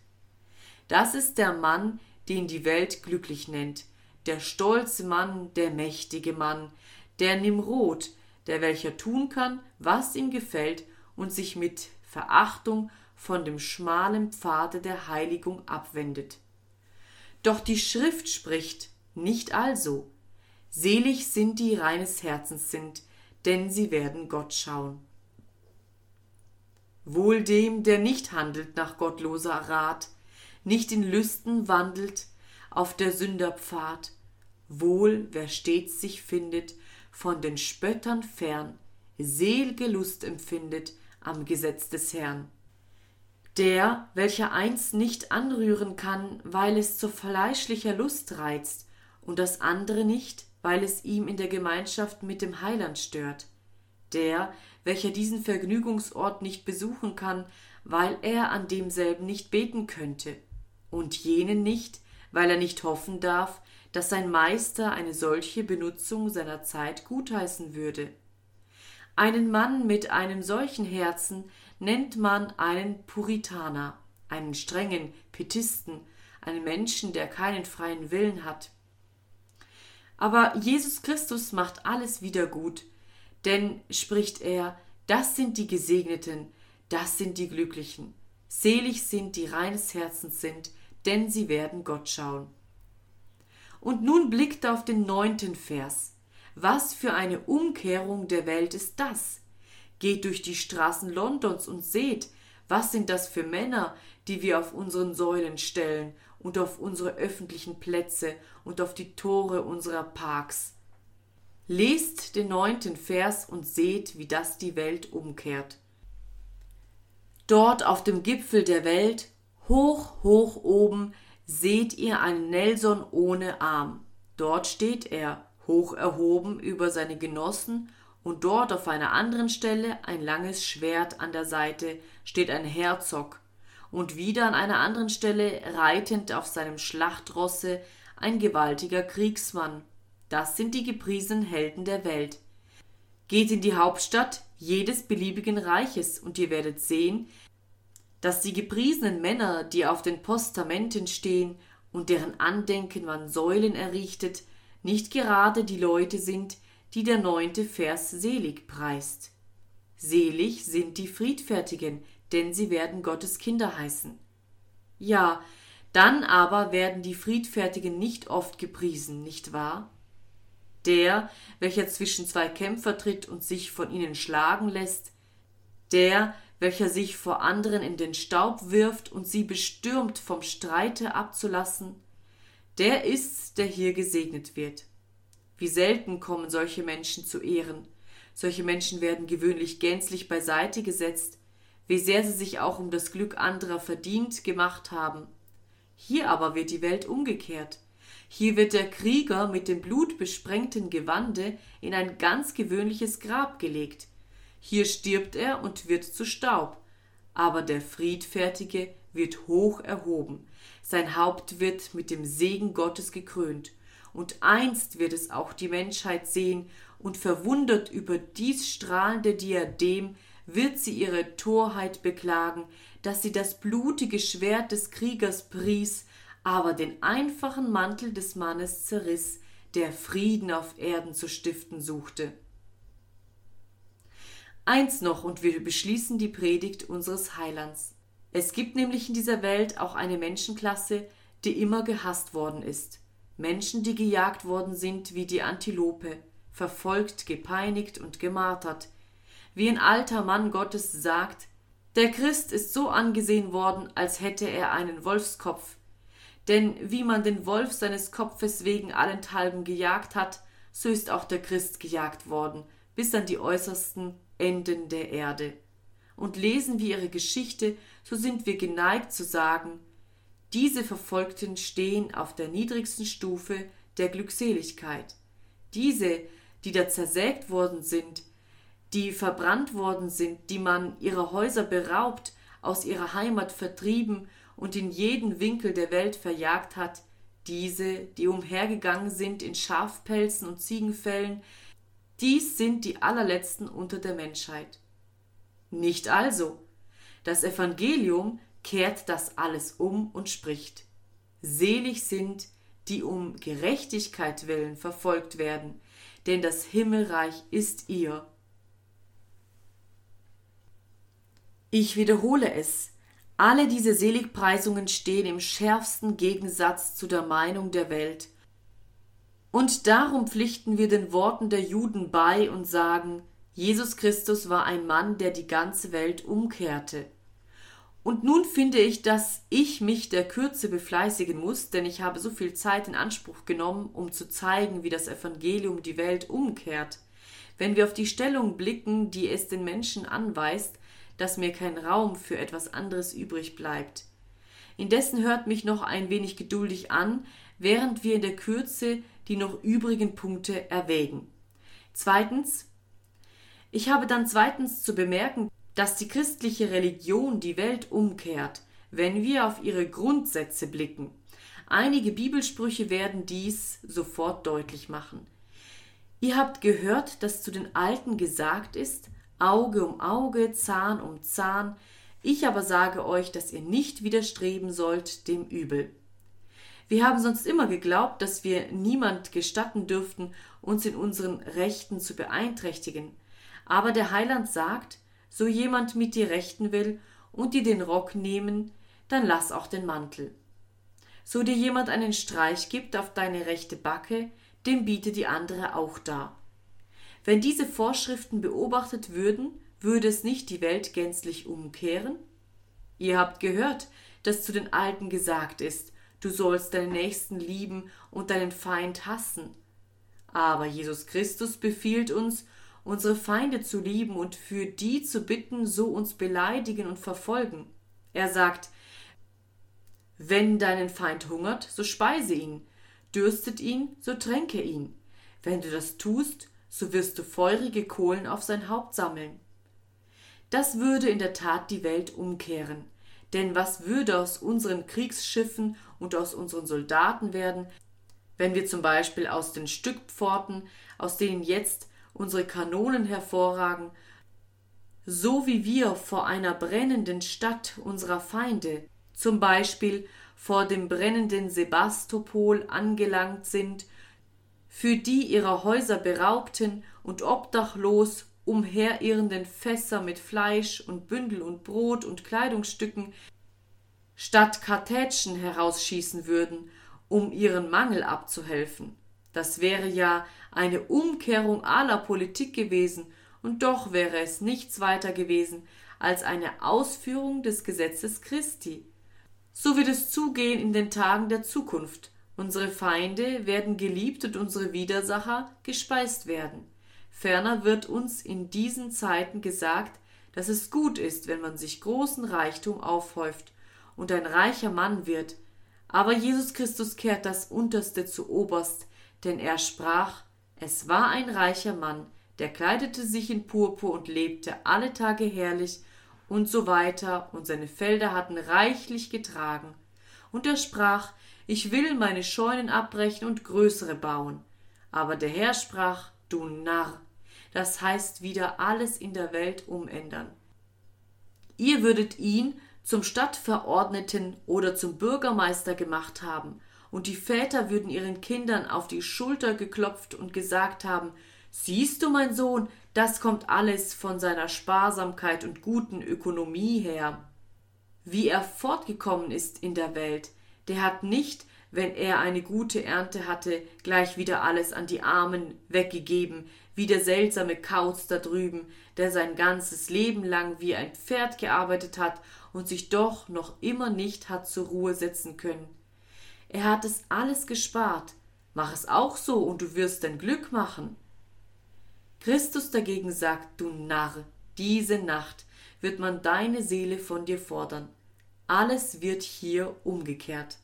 Das ist der Mann, den die Welt glücklich nennt, der stolze Mann, der mächtige Mann, der Nimrod, der welcher tun kann, was ihm gefällt und sich mit Verachtung von dem schmalen Pfade der Heiligung abwendet. Doch die Schrift spricht nicht also. Selig sind die reines Herzens sind, denn sie werden Gott schauen. Wohl dem, der nicht handelt nach gottloser Rat, nicht in Lüsten wandelt, auf der Sünder Pfad, wohl wer stets sich findet, von den Spöttern fern, selge Lust empfindet am Gesetz des Herrn. Der, welcher eins nicht anrühren kann, weil es zu fleischlicher Lust reizt, und das andere nicht, weil es ihm in der Gemeinschaft mit dem Heiland stört, der, welcher diesen Vergnügungsort nicht besuchen kann, weil er an demselben nicht beten könnte, und jenen nicht, weil er nicht hoffen darf, dass sein Meister eine solche Benutzung seiner Zeit gutheißen würde. Einen Mann mit einem solchen Herzen nennt man einen Puritaner, einen strengen Pietisten, einen Menschen, der keinen freien Willen hat. Aber Jesus Christus macht alles wieder gut, denn, spricht er, das sind die Gesegneten, das sind die Glücklichen. Selig sind, die reines Herzens sind, denn sie werden Gott schauen. Und nun blickt auf den neunten Vers. Was für eine Umkehrung der Welt ist das? Geht durch die Straßen Londons und seht, was sind das für Männer, die wir auf unseren Säulen stellen und auf unsere öffentlichen Plätze und auf die Tore unserer Parks. Lest den neunten Vers und seht, wie das die Welt umkehrt. Dort auf dem Gipfel der Welt, hoch, hoch oben, seht ihr einen Nelson ohne Arm. Dort steht er, hoch erhoben über seine Genossen und dort auf einer anderen Stelle ein langes Schwert an der Seite steht ein Herzog, und wieder an einer anderen Stelle reitend auf seinem Schlachtrosse ein gewaltiger Kriegsmann. Das sind die gepriesenen Helden der Welt. Geht in die Hauptstadt jedes beliebigen Reiches, und ihr werdet sehen, dass die gepriesenen Männer, die auf den Postamenten stehen und deren Andenken man Säulen errichtet, nicht gerade die Leute sind, die der neunte Vers selig preist. Selig sind die Friedfertigen, denn sie werden Gottes Kinder heißen. Ja, dann aber werden die Friedfertigen nicht oft gepriesen, nicht wahr? Der, welcher zwischen zwei Kämpfer tritt und sich von ihnen schlagen lässt, der, welcher sich vor anderen in den Staub wirft und sie bestürmt vom Streite abzulassen, der ist's, der hier gesegnet wird. Wie selten kommen solche Menschen zu Ehren. Solche Menschen werden gewöhnlich gänzlich beiseite gesetzt, wie sehr sie sich auch um das Glück anderer verdient gemacht haben. Hier aber wird die Welt umgekehrt. Hier wird der Krieger mit dem blutbesprengten Gewande in ein ganz gewöhnliches Grab gelegt. Hier stirbt er und wird zu Staub. Aber der Friedfertige wird hoch erhoben. Sein Haupt wird mit dem Segen Gottes gekrönt. Und einst wird es auch die Menschheit sehen und verwundert über dies strahlende Diadem wird sie ihre Torheit beklagen, dass sie das blutige Schwert des Kriegers pries, aber den einfachen Mantel des Mannes zerriss, der Frieden auf Erden zu stiften suchte. Eins noch, und wir beschließen die Predigt unseres Heilands. Es gibt nämlich in dieser Welt auch eine Menschenklasse, die immer gehasst worden ist. Menschen, die gejagt worden sind wie die Antilope, verfolgt, gepeinigt und gemartert. Wie ein alter Mann Gottes sagt, der Christ ist so angesehen worden, als hätte er einen Wolfskopf. Denn wie man den Wolf seines Kopfes wegen allenthalben gejagt hat, so ist auch der Christ gejagt worden, bis an die äußersten Enden der Erde. Und lesen wir ihre Geschichte, so sind wir geneigt zu sagen, diese Verfolgten stehen auf der niedrigsten Stufe der Glückseligkeit. Diese, die da zersägt worden sind, die verbrannt worden sind, die man ihrer Häuser beraubt, aus ihrer Heimat vertrieben und in jeden Winkel der Welt verjagt hat, diese, die umhergegangen sind in Schafpelzen und Ziegenfällen, dies sind die allerletzten unter der Menschheit. Nicht also. Das Evangelium kehrt das alles um und spricht. Selig sind, die um Gerechtigkeit willen verfolgt werden, denn das Himmelreich ist ihr. Ich wiederhole es, alle diese Seligpreisungen stehen im schärfsten Gegensatz zu der Meinung der Welt. Und darum pflichten wir den Worten der Juden bei und sagen, Jesus Christus war ein Mann, der die ganze Welt umkehrte. Und nun finde ich, dass ich mich der Kürze befleißigen muss, denn ich habe so viel Zeit in Anspruch genommen, um zu zeigen, wie das Evangelium die Welt umkehrt. Wenn wir auf die Stellung blicken, die es den Menschen anweist, dass mir kein Raum für etwas anderes übrig bleibt. Indessen hört mich noch ein wenig geduldig an, während wir in der Kürze die noch übrigen Punkte erwägen. Zweitens, ich habe dann zweitens zu bemerken, dass die christliche Religion die Welt umkehrt, wenn wir auf ihre Grundsätze blicken. Einige Bibelsprüche werden dies sofort deutlich machen. Ihr habt gehört, dass zu den Alten gesagt ist, Auge um Auge, Zahn um Zahn, ich aber sage euch, dass ihr nicht widerstreben sollt dem Übel. Wir haben sonst immer geglaubt, dass wir niemand gestatten dürften, uns in unseren Rechten zu beeinträchtigen. Aber der Heiland sagt, so jemand mit dir rechten will und dir den Rock nehmen, dann lass auch den Mantel. So dir jemand einen Streich gibt auf deine rechte Backe, dem biete die andere auch dar. Wenn diese Vorschriften beobachtet würden, würde es nicht die Welt gänzlich umkehren? Ihr habt gehört, dass zu den Alten gesagt ist, du sollst deinen Nächsten lieben und deinen Feind hassen. Aber Jesus Christus befiehlt uns, unsere Feinde zu lieben und für die zu bitten, so uns beleidigen und verfolgen. Er sagt, wenn deinen Feind hungert, so speise ihn, dürstet ihn, so tränke ihn. Wenn du das tust, so wirst du feurige Kohlen auf sein Haupt sammeln. Das würde in der Tat die Welt umkehren. Denn was würde aus unseren Kriegsschiffen und aus unseren Soldaten werden, wenn wir zum Beispiel aus den Stückpforten, aus denen jetzt unsere Kanonen hervorragen, so wie wir vor einer brennenden Stadt unserer Feinde, zum Beispiel vor dem brennenden Sebastopol angelangt sind, für die ihrer Häuser beraubten und obdachlos umherirrenden Fässer mit Fleisch und Bündel und Brot und Kleidungsstücken statt Kartätschen herausschießen würden, um ihren Mangel abzuhelfen. Das wäre ja eine Umkehrung aller Politik gewesen, und doch wäre es nichts weiter gewesen als eine Ausführung des Gesetzes Christi. So wird es zugehen in den Tagen der Zukunft. Unsere Feinde werden geliebt und unsere Widersacher gespeist werden. Ferner wird uns in diesen Zeiten gesagt, dass es gut ist, wenn man sich großen Reichtum aufhäuft und ein reicher Mann wird. Aber Jesus Christus kehrt das Unterste zu Oberst, denn er sprach, es war ein reicher Mann, der kleidete sich in Purpur und lebte alle Tage herrlich und so weiter, und seine Felder hatten reichlich getragen. Und er sprach, ich will meine Scheunen abbrechen und größere bauen. Aber der Herr sprach, du Narr, das heißt wieder alles in der Welt umändern. Ihr würdet ihn zum Stadtverordneten oder zum Bürgermeister gemacht haben, und die Väter würden ihren Kindern auf die Schulter geklopft und gesagt haben, Siehst du, mein Sohn, das kommt alles von seiner Sparsamkeit und guten Ökonomie her. Wie er fortgekommen ist in der Welt, der hat nicht, wenn er eine gute Ernte hatte, gleich wieder alles an die Armen weggegeben, wie der seltsame Kauz da drüben, der sein ganzes Leben lang wie ein Pferd gearbeitet hat und sich doch noch immer nicht hat zur Ruhe setzen können. Er hat es alles gespart. Mach es auch so, und du wirst dein Glück machen. Christus dagegen sagt, du Narr, diese Nacht wird man deine Seele von dir fordern. Alles wird hier umgekehrt.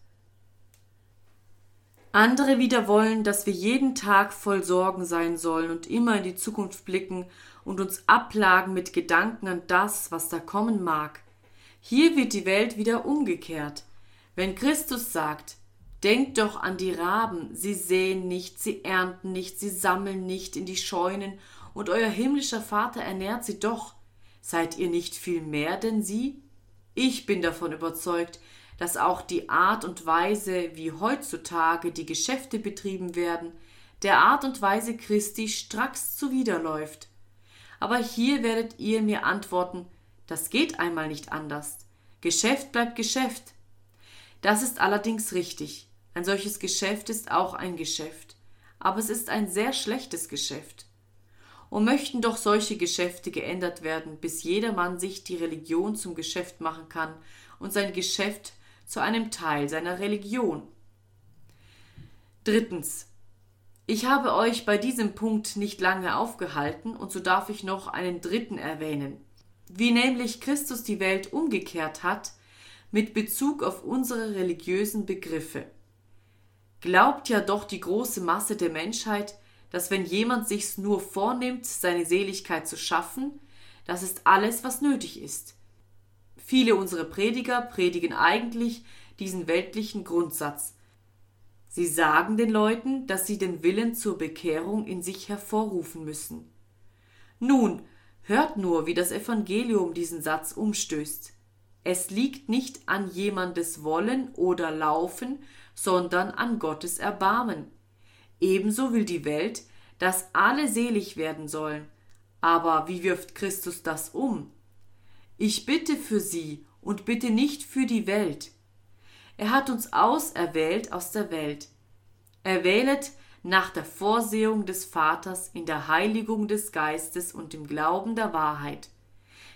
Andere wieder wollen, dass wir jeden Tag voll Sorgen sein sollen und immer in die Zukunft blicken und uns ablagen mit Gedanken an das, was da kommen mag. Hier wird die Welt wieder umgekehrt. Wenn Christus sagt, Denkt doch an die Raben, sie säen nicht, sie ernten nicht, sie sammeln nicht in die Scheunen, und euer himmlischer Vater ernährt sie doch. Seid ihr nicht viel mehr denn sie? Ich bin davon überzeugt, dass auch die Art und Weise, wie heutzutage die Geschäfte betrieben werden, der Art und Weise Christi stracks zuwiderläuft. Aber hier werdet ihr mir antworten, das geht einmal nicht anders. Geschäft bleibt Geschäft. Das ist allerdings richtig. Ein solches Geschäft ist auch ein Geschäft. Aber es ist ein sehr schlechtes Geschäft. Und möchten doch solche Geschäfte geändert werden, bis jedermann sich die Religion zum Geschäft machen kann und sein Geschäft zu einem Teil seiner Religion. Drittens. Ich habe euch bei diesem Punkt nicht lange aufgehalten, und so darf ich noch einen dritten erwähnen. Wie nämlich Christus die Welt umgekehrt hat, mit Bezug auf unsere religiösen Begriffe. Glaubt ja doch die große Masse der Menschheit, dass wenn jemand sich's nur vornimmt, seine Seligkeit zu schaffen, das ist alles, was nötig ist. Viele unserer Prediger predigen eigentlich diesen weltlichen Grundsatz. Sie sagen den Leuten, dass sie den Willen zur Bekehrung in sich hervorrufen müssen. Nun, hört nur, wie das Evangelium diesen Satz umstößt. Es liegt nicht an jemandes Wollen oder Laufen, sondern an Gottes Erbarmen. Ebenso will die Welt, dass alle selig werden sollen. Aber wie wirft Christus das um? Ich bitte für sie und bitte nicht für die Welt. Er hat uns auserwählt aus der Welt. Er wählet nach der Vorsehung des Vaters in der Heiligung des Geistes und im Glauben der Wahrheit.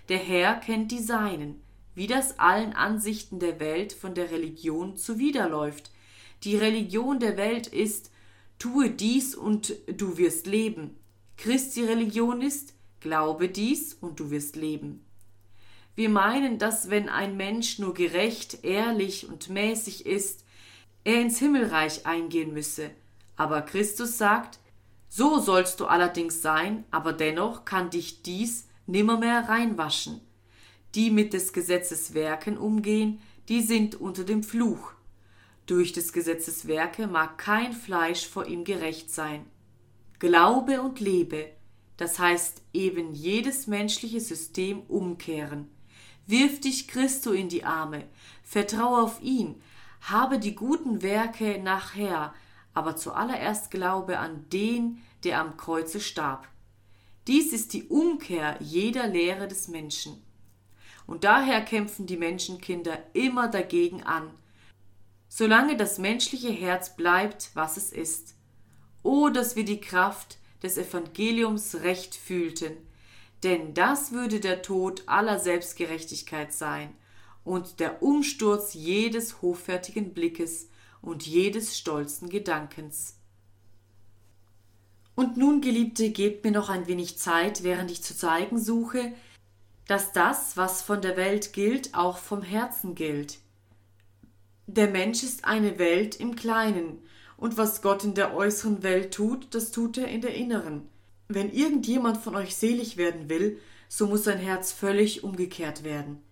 Der Herr kennt die Seinen, wie das allen Ansichten der Welt von der Religion zuwiderläuft. Die Religion der Welt ist, tue dies und du wirst leben. Christi Religion ist, glaube dies und du wirst leben. Wir meinen, dass wenn ein Mensch nur gerecht, ehrlich und mäßig ist, er ins Himmelreich eingehen müsse. Aber Christus sagt, so sollst du allerdings sein, aber dennoch kann dich dies nimmermehr reinwaschen. Die mit des Gesetzes Werken umgehen, die sind unter dem Fluch. Durch des Gesetzes Werke mag kein Fleisch vor ihm gerecht sein. Glaube und lebe, das heißt eben jedes menschliche System umkehren. Wirf dich Christo in die Arme, vertraue auf ihn, habe die guten Werke nachher, aber zuallererst glaube an den, der am Kreuze starb. Dies ist die Umkehr jeder Lehre des Menschen. Und daher kämpfen die Menschenkinder immer dagegen an, solange das menschliche Herz bleibt, was es ist. O, dass wir die Kraft des Evangeliums recht fühlten, denn das würde der Tod aller Selbstgerechtigkeit sein und der Umsturz jedes hoffärtigen Blickes und jedes stolzen Gedankens. Und nun, Geliebte, gebt mir noch ein wenig Zeit, während ich zu zeigen suche, dass das, was von der Welt gilt, auch vom Herzen gilt. Der Mensch ist eine Welt im Kleinen, und was Gott in der äußeren Welt tut, das tut er in der inneren. Wenn irgendjemand von euch selig werden will, so muss sein Herz völlig umgekehrt werden.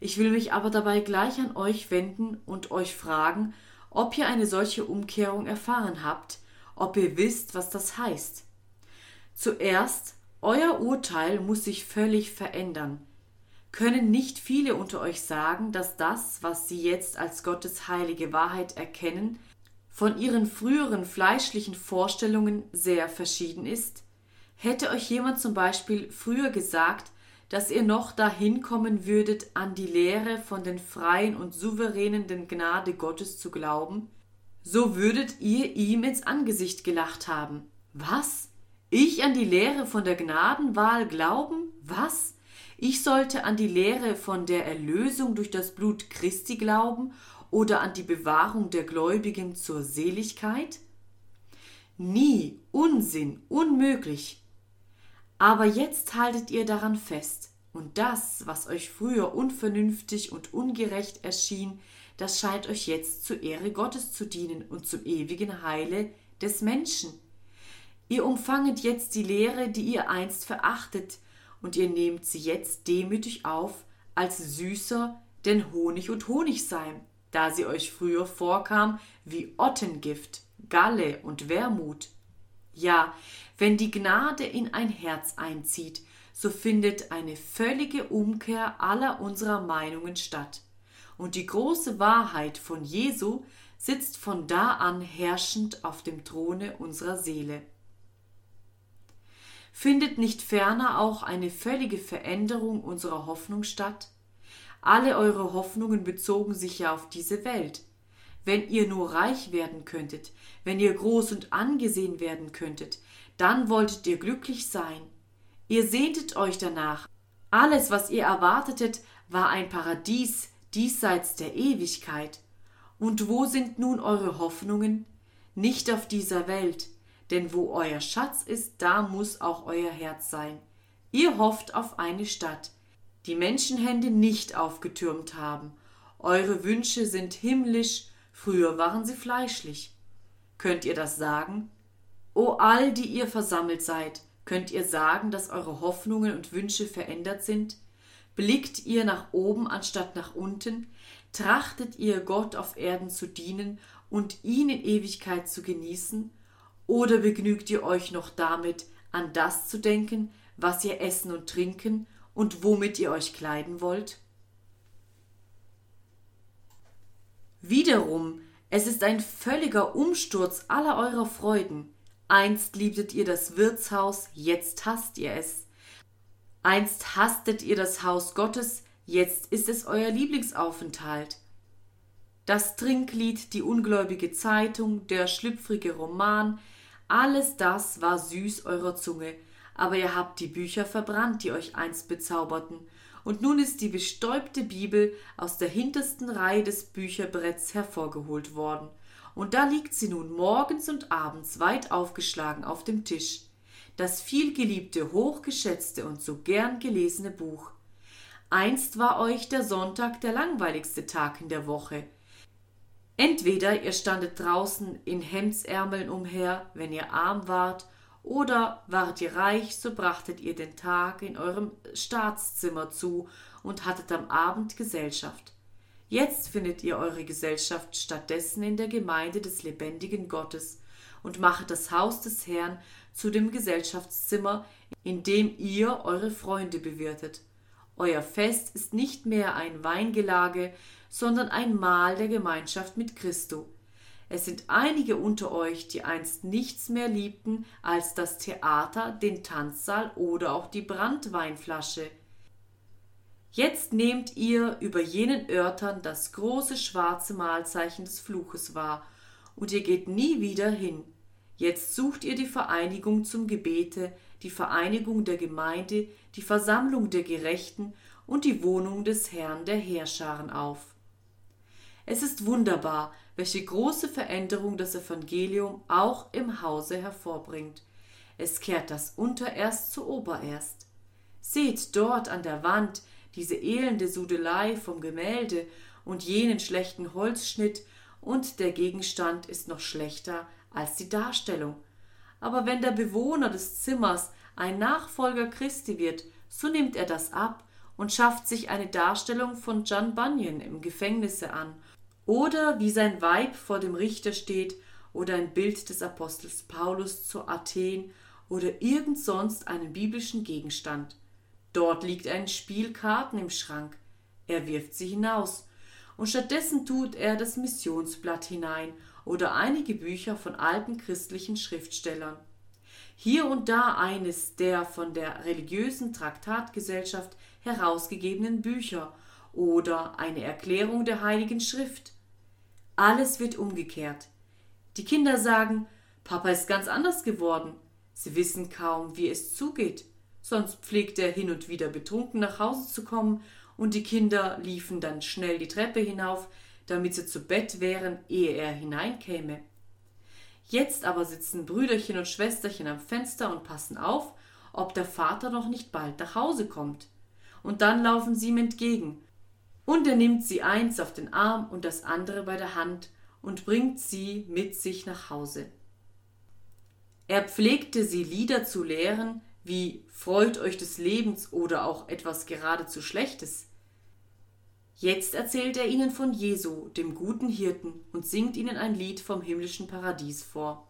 Ich will mich aber dabei gleich an euch wenden und euch fragen, ob ihr eine solche Umkehrung erfahren habt, ob ihr wisst, was das heißt. Zuerst, euer Urteil muss sich völlig verändern. Können nicht viele unter euch sagen, dass das, was sie jetzt als Gottes heilige Wahrheit erkennen, von ihren früheren fleischlichen Vorstellungen sehr verschieden ist? Hätte euch jemand zum Beispiel früher gesagt, dass ihr noch dahin kommen würdet, an die Lehre von den freien und souveränen Gnade Gottes zu glauben, so würdet ihr ihm ins Angesicht gelacht haben. Was? Ich an die Lehre von der Gnadenwahl glauben? Was? Ich sollte an die Lehre von der Erlösung durch das Blut Christi glauben oder an die Bewahrung der Gläubigen zur Seligkeit? Nie, Unsinn, unmöglich. Aber jetzt haltet ihr daran fest, und das, was euch früher unvernünftig und ungerecht erschien, das scheint euch jetzt zur Ehre Gottes zu dienen und zum ewigen Heile des Menschen. Ihr umfanget jetzt die Lehre, die ihr einst verachtet, und ihr nehmt sie jetzt demütig auf, als süßer denn Honig und Honigseim, da sie euch früher vorkam wie Ottengift, Galle und Wermut. Ja, wenn die Gnade in ein Herz einzieht, so findet eine völlige Umkehr aller unserer Meinungen statt. Und die große Wahrheit von Jesu sitzt von da an herrschend auf dem Throne unserer Seele findet nicht ferner auch eine völlige Veränderung unserer Hoffnung statt? Alle eure Hoffnungen bezogen sich ja auf diese Welt. Wenn ihr nur reich werden könntet, wenn ihr groß und angesehen werden könntet, dann wolltet ihr glücklich sein. Ihr sehntet euch danach. Alles, was ihr erwartetet, war ein Paradies diesseits der Ewigkeit. Und wo sind nun eure Hoffnungen? Nicht auf dieser Welt, denn wo euer Schatz ist, da muss auch euer Herz sein. Ihr hofft auf eine Stadt, die Menschenhände nicht aufgetürmt haben. Eure Wünsche sind himmlisch, früher waren sie fleischlich. Könnt ihr das sagen? O all, die ihr versammelt seid, könnt ihr sagen, dass eure Hoffnungen und Wünsche verändert sind? Blickt ihr nach oben anstatt nach unten? Trachtet ihr Gott auf Erden zu dienen und ihn in Ewigkeit zu genießen? Oder begnügt ihr euch noch damit, an das zu denken, was ihr essen und trinken und womit ihr euch kleiden wollt? Wiederum, es ist ein völliger Umsturz aller eurer Freuden. Einst liebtet ihr das Wirtshaus, jetzt hasst ihr es. Einst hasstet ihr das Haus Gottes, jetzt ist es euer Lieblingsaufenthalt. Das Trinklied, die ungläubige Zeitung, der schlüpfrige Roman, alles das war süß eurer Zunge, aber ihr habt die Bücher verbrannt, die euch einst bezauberten, und nun ist die bestäubte Bibel aus der hintersten Reihe des Bücherbretts hervorgeholt worden, und da liegt sie nun morgens und abends weit aufgeschlagen auf dem Tisch, das vielgeliebte, hochgeschätzte und so gern gelesene Buch. Einst war euch der Sonntag der langweiligste Tag in der Woche, Entweder ihr standet draußen in Hemdsärmeln umher, wenn ihr arm wart, oder wart ihr reich, so brachtet ihr den Tag in eurem Staatszimmer zu und hattet am Abend Gesellschaft. Jetzt findet ihr eure Gesellschaft stattdessen in der Gemeinde des lebendigen Gottes und machet das Haus des Herrn zu dem Gesellschaftszimmer, in dem ihr eure Freunde bewirtet. Euer Fest ist nicht mehr ein Weingelage, sondern ein Mahl der Gemeinschaft mit Christo. Es sind einige unter euch, die einst nichts mehr liebten als das Theater, den Tanzsaal oder auch die Brandweinflasche. Jetzt nehmt ihr über jenen Örtern das große schwarze Malzeichen des Fluches wahr, und ihr geht nie wieder hin. Jetzt sucht ihr die Vereinigung zum Gebete, die Vereinigung der Gemeinde, die Versammlung der Gerechten und die Wohnung des Herrn der Heerscharen auf. Es ist wunderbar, welche große Veränderung das Evangelium auch im Hause hervorbringt. es kehrt das Untererst zu Obererst. Seht dort an der Wand diese elende Sudelei vom Gemälde und jenen schlechten Holzschnitt, und der Gegenstand ist noch schlechter als die Darstellung. Aber wenn der Bewohner des Zimmers ein Nachfolger Christi wird, so nimmt er das ab und schafft sich eine Darstellung von John Bunyan im Gefängnisse an, oder wie sein Weib vor dem Richter steht, oder ein Bild des Apostels Paulus zu Athen oder irgend sonst einen biblischen Gegenstand. Dort liegt ein Spiel Karten im Schrank. Er wirft sie hinaus, und stattdessen tut er das Missionsblatt hinein oder einige Bücher von alten christlichen Schriftstellern. Hier und da eines der von der religiösen Traktatgesellschaft herausgegebenen Bücher oder eine Erklärung der Heiligen Schrift. Alles wird umgekehrt. Die Kinder sagen, Papa ist ganz anders geworden. Sie wissen kaum, wie es zugeht. Sonst pflegt er hin und wieder betrunken nach Hause zu kommen, und die Kinder liefen dann schnell die Treppe hinauf, damit sie zu Bett wären, ehe er hineinkäme. Jetzt aber sitzen Brüderchen und Schwesterchen am Fenster und passen auf, ob der Vater noch nicht bald nach Hause kommt und dann laufen sie ihm entgegen. Und er nimmt sie eins auf den Arm und das andere bei der Hand und bringt sie mit sich nach Hause. Er pflegte sie Lieder zu lehren, wie Freut euch des Lebens oder auch etwas geradezu Schlechtes. Jetzt erzählt er ihnen von Jesu, dem guten Hirten, und singt ihnen ein Lied vom himmlischen Paradies vor.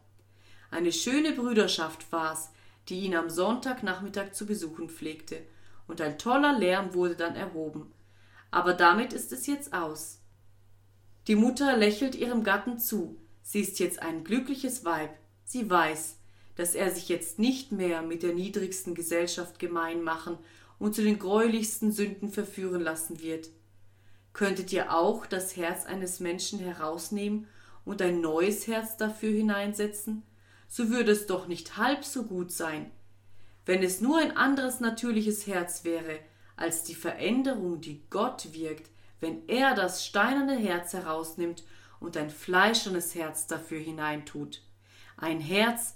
Eine schöne Brüderschaft war's, die ihn am Sonntagnachmittag zu besuchen pflegte, und ein toller Lärm wurde dann erhoben. Aber damit ist es jetzt aus. Die Mutter lächelt ihrem Gatten zu, sie ist jetzt ein glückliches Weib, sie weiß, dass er sich jetzt nicht mehr mit der niedrigsten Gesellschaft gemein machen und zu den greulichsten Sünden verführen lassen wird. Könntet ihr auch das Herz eines Menschen herausnehmen und ein neues Herz dafür hineinsetzen? So würde es doch nicht halb so gut sein, wenn es nur ein anderes natürliches Herz wäre, als die Veränderung, die Gott wirkt, wenn er das steinerne Herz herausnimmt und ein fleischernes Herz dafür hineintut. Ein Herz,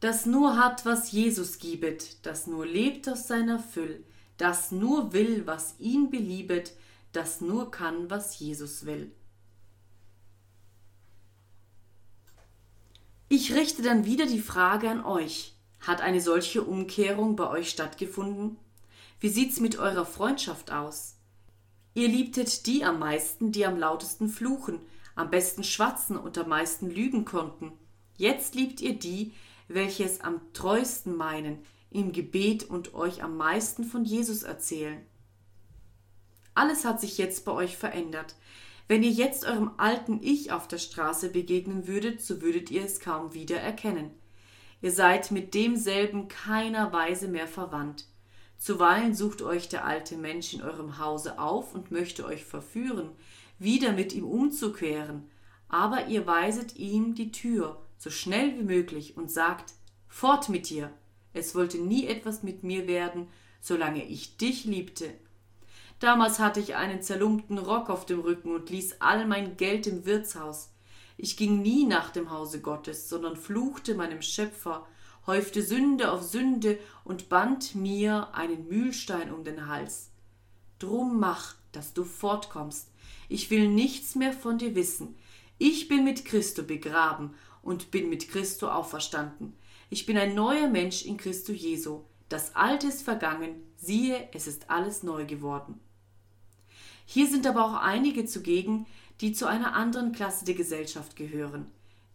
das nur hat, was Jesus gibet, das nur lebt aus seiner Füll, das nur will, was ihn beliebet, das nur kann, was Jesus will. Ich richte dann wieder die Frage an euch. Hat eine solche Umkehrung bei euch stattgefunden? Wie sieht's mit eurer Freundschaft aus? Ihr liebtet die am meisten, die am lautesten fluchen, am besten schwatzen und am meisten lügen konnten. Jetzt liebt ihr die, welche es am treuesten meinen, im Gebet und euch am meisten von Jesus erzählen. Alles hat sich jetzt bei euch verändert. Wenn ihr jetzt eurem alten Ich auf der Straße begegnen würdet, so würdet ihr es kaum wieder erkennen. Ihr seid mit demselben keiner Weise mehr verwandt. Zuweilen sucht euch der alte Mensch in eurem Hause auf und möchte euch verführen, wieder mit ihm umzukehren, aber ihr weiset ihm die Tür so schnell wie möglich und sagt Fort mit dir. Es wollte nie etwas mit mir werden, solange ich dich liebte. Damals hatte ich einen zerlumpten Rock auf dem Rücken und ließ all mein Geld im Wirtshaus. Ich ging nie nach dem Hause Gottes, sondern fluchte meinem Schöpfer, häufte Sünde auf Sünde und band mir einen Mühlstein um den Hals. Drum mach, dass du fortkommst. Ich will nichts mehr von dir wissen. Ich bin mit Christo begraben und bin mit Christo auferstanden. Ich bin ein neuer Mensch in Christo Jesu. Das Alte ist vergangen, siehe, es ist alles neu geworden. Hier sind aber auch einige zugegen, die zu einer anderen Klasse der Gesellschaft gehören,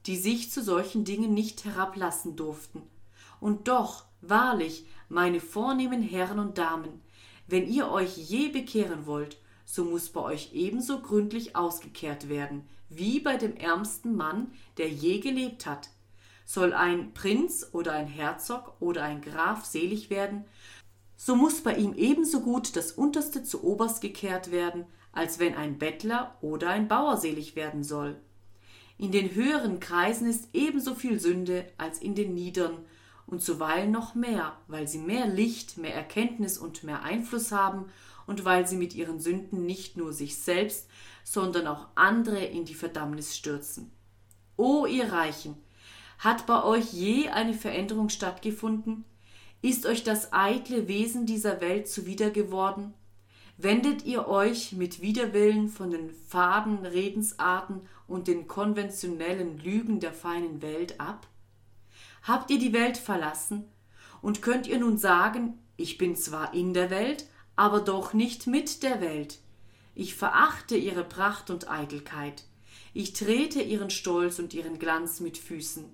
die sich zu solchen Dingen nicht herablassen durften. Und doch, wahrlich, meine vornehmen Herren und Damen, wenn ihr euch je bekehren wollt, so muss bei euch ebenso gründlich ausgekehrt werden, wie bei dem ärmsten Mann, der je gelebt hat. Soll ein Prinz oder ein Herzog oder ein Graf selig werden, so muss bei ihm ebenso gut das Unterste zu Oberst gekehrt werden, als wenn ein Bettler oder ein Bauer selig werden soll. In den höheren Kreisen ist ebenso viel Sünde als in den niederen, und zuweilen noch mehr, weil sie mehr Licht, mehr Erkenntnis und mehr Einfluss haben und weil sie mit ihren Sünden nicht nur sich selbst, sondern auch andere in die Verdammnis stürzen. O ihr Reichen, Hat bei euch je eine Veränderung stattgefunden? Ist euch das eitle Wesen dieser Welt zuwider geworden? Wendet ihr euch mit Widerwillen von den faden Redensarten und den konventionellen Lügen der feinen Welt ab? Habt ihr die Welt verlassen? Und könnt ihr nun sagen, ich bin zwar in der Welt, aber doch nicht mit der Welt. Ich verachte ihre Pracht und Eitelkeit. Ich trete ihren Stolz und ihren Glanz mit Füßen.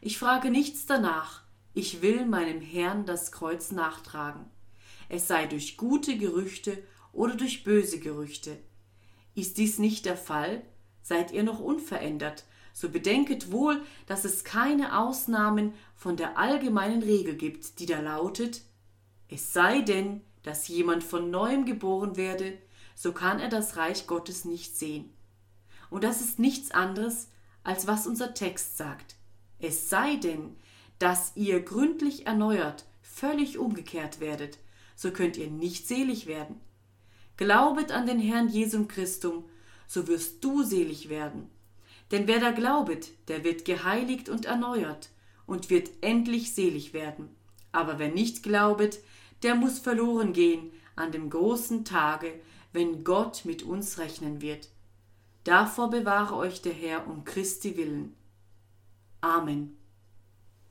Ich frage nichts danach. Ich will meinem Herrn das Kreuz nachtragen. Es sei durch gute Gerüchte oder durch böse Gerüchte. Ist dies nicht der Fall, seid ihr noch unverändert, so bedenket wohl, dass es keine Ausnahmen von der allgemeinen Regel gibt, die da lautet Es sei denn, dass jemand von neuem geboren werde, so kann er das Reich Gottes nicht sehen. Und das ist nichts anderes, als was unser Text sagt. Es sei denn, dass ihr gründlich erneuert, völlig umgekehrt werdet, so könnt ihr nicht selig werden. Glaubet an den Herrn Jesum Christum, so wirst du selig werden. Denn wer da glaubet, der wird geheiligt und erneuert und wird endlich selig werden. Aber wer nicht glaubet, der muss verloren gehen an dem großen Tage, wenn Gott mit uns rechnen wird. Davor bewahre euch der Herr um Christi willen. Amen.